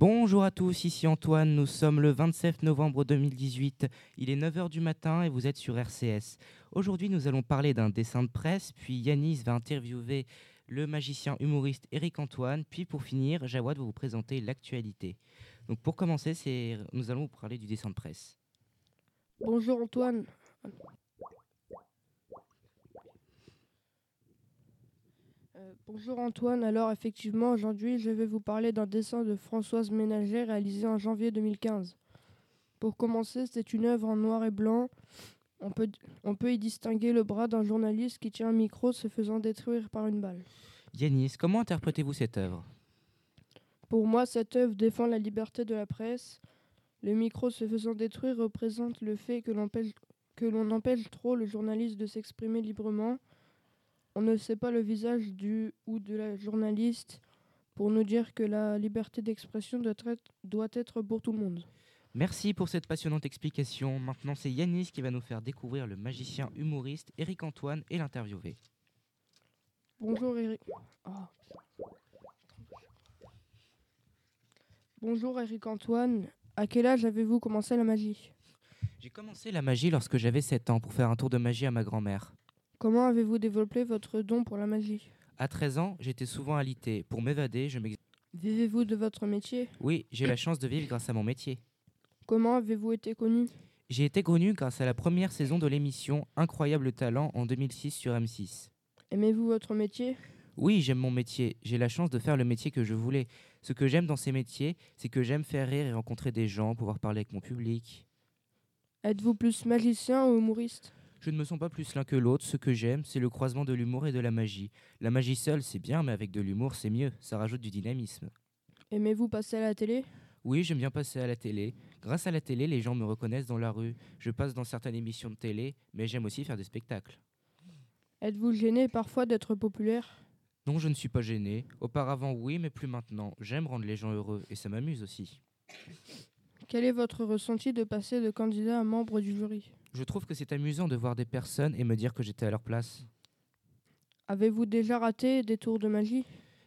Bonjour à tous, ici Antoine, nous sommes le 27 novembre 2018, il est 9h du matin et vous êtes sur RCS. Aujourd'hui nous allons parler d'un dessin de presse, puis Yanis va interviewer le magicien humoriste Eric Antoine, puis pour finir, Jawad va vous présenter l'actualité. Donc pour commencer, nous allons vous parler du dessin de presse. Bonjour Antoine. Bonjour Antoine, alors effectivement aujourd'hui je vais vous parler d'un dessin de Françoise Ménager réalisé en janvier 2015. Pour commencer, c'est une œuvre en noir et blanc. On peut, on peut y distinguer le bras d'un journaliste qui tient un micro se faisant détruire par une balle. Yanis, comment interprétez-vous cette œuvre? Pour moi, cette œuvre défend la liberté de la presse. Le micro se faisant détruire représente le fait que l'on empêche, que l'on empêche trop le journaliste de s'exprimer librement. On ne sait pas le visage du ou de la journaliste pour nous dire que la liberté d'expression doit être, doit être pour tout le monde. Merci pour cette passionnante explication. Maintenant, c'est Yanis qui va nous faire découvrir le magicien humoriste Eric Antoine et l'interviewer. Bonjour Eric. Ah. Bonjour Eric Antoine. À quel âge avez-vous commencé la magie? J'ai commencé la magie lorsque j'avais 7 ans pour faire un tour de magie à ma grand-mère. Comment avez-vous développé votre don pour la magie? À 13 ans, j'étais souvent alité. Pour m'évader, je m'ex... Vivez-vous de votre métier? Oui, j'ai la chance de vivre grâce à mon métier. Comment avez-vous été connu? J'ai été connu grâce à la première saison de l'émission Incroyable Talent en 2006 sur M6. Aimez-vous votre métier? Oui, j'aime mon métier. J'ai la chance de faire le métier que je voulais. Ce que j'aime dans ces métiers, c'est que j'aime faire rire et rencontrer des gens, pouvoir parler avec mon public. Êtes-vous plus magicien ou humoriste? Je ne me sens pas plus l'un que l'autre. Ce que j'aime, c'est le croisement de l'humour et de la magie. La magie seule, c'est bien, mais avec de l'humour, c'est mieux. Ça rajoute du dynamisme. Aimez-vous passer à la télé? Oui, j'aime bien passer à la télé. Grâce à la télé, les gens me reconnaissent dans la rue. Je passe dans certaines émissions de télé, mais j'aime aussi faire des spectacles. Êtes-vous gêné parfois d'être populaire? Non, je ne suis pas gêné. Auparavant, oui, mais plus maintenant. J'aime rendre les gens heureux et ça m'amuse aussi. Quel est votre ressenti de passer de candidat à membre du jury? Je trouve que c'est amusant de voir des personnes et me dire que j'étais à leur place. Avez-vous déjà raté des tours de magie?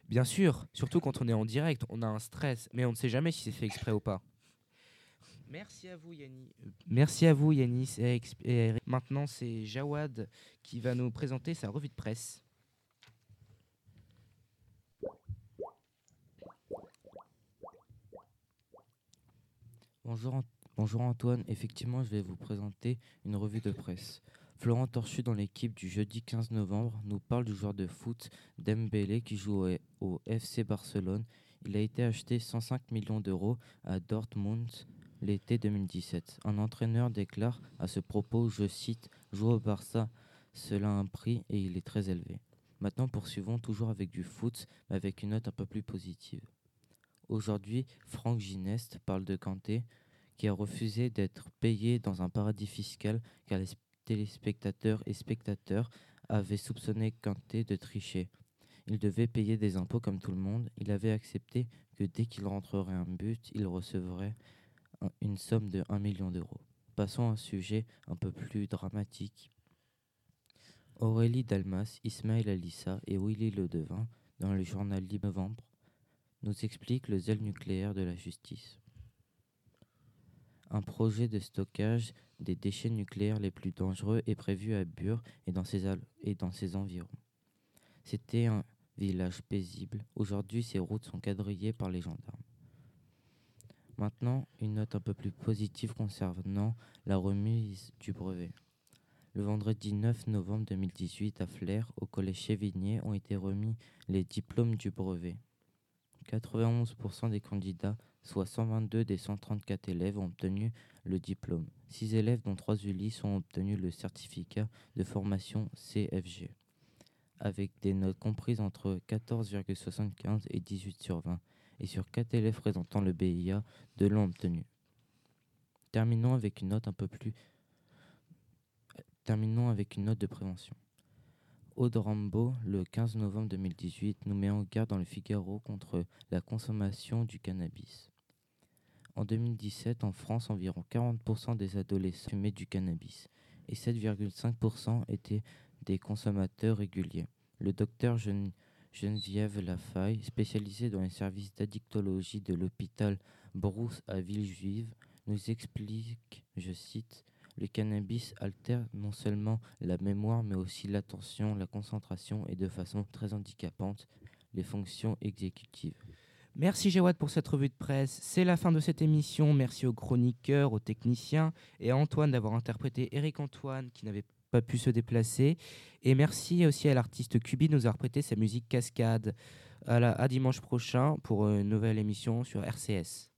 Bien sûr, surtout quand on est en direct, on a un stress, mais on ne sait jamais si c'est fait exprès ou pas. Merci à vous, Yannis. Merci à vous, et Eric. Maintenant, c'est Jawad qui va nous présenter sa revue de presse. Bonjour, bonjour Antoine, effectivement je vais vous présenter une revue de presse. Florent Torchu dans l'équipe du jeudi 15 novembre nous parle du joueur de foot Dembélé qui joue au, FC Barcelone. Il a été acheté 105 millions d'euros à Dortmund l'été 2017. Un entraîneur déclare à ce propos, je cite, Jouer au Barça, cela a un prix et il est très élevé. Maintenant poursuivons toujours avec du foot, mais avec une note un peu plus positive. Aujourd'hui, Franck Gineste parle de Kanté, qui a refusé d'être payé dans un paradis fiscal car les sp- téléspectateurs et spectateurs avaient soupçonné Kanté de tricher. Il devait payer des impôts comme tout le monde. Il avait accepté que dès qu'il rentrerait un but, il recevrait un- une somme de 1 million d'euros. Passons à un sujet un peu plus dramatique. Aurélie Dalmas, Ismaël Alissa et Willy Ledevin, dans le journal Libre Novembre, nous expliquent le zèle nucléaire de la justice. Un projet de stockage des déchets nucléaires les plus dangereux est prévu à Bure et dans ses, environs. C'était un village paisible. Aujourd'hui, ses routes sont quadrillées par les gendarmes. Maintenant, une note un peu plus positive concernant la remise du brevet. Le vendredi 9 novembre 2018, à Flers, au collège Chévigné, ont été remis les diplômes du brevet. 91% des candidats, soit 122 des 134 élèves, ont obtenu le diplôme. 6 élèves, dont 3 Ulysse, ont obtenu le certificat de formation CFG, avec des notes comprises entre 14,75 et 18 sur 20. Et sur 4 élèves présentant le BIA, 2 l'ont obtenu. Terminons avec une note un peu plus. Terminons avec une note de prévention. Aude Rambaud, le 15 novembre 2018, nous met en garde dans le Figaro contre la consommation du cannabis. En 2017, en France, environ 40% des adolescents fumaient du cannabis et 7,5% étaient des consommateurs réguliers. Le docteur Gen- Geneviève Lafaille, spécialisée dans les services d'addictologie de l'hôpital Brousse à Villejuive, nous explique, je cite, le cannabis altère non seulement la mémoire, mais aussi l'attention, la concentration et de façon très handicapante les fonctions exécutives. Merci Jawad pour cette revue de presse. C'est la fin de cette émission. Merci aux chroniqueurs, aux techniciens et à Antoine d'avoir interprété Eric Antoine qui n'avait pas pu se déplacer. Et merci aussi à l'artiste Cubi de nous avoir prêté sa musique cascade. À, à dimanche prochain pour une nouvelle émission sur RCS.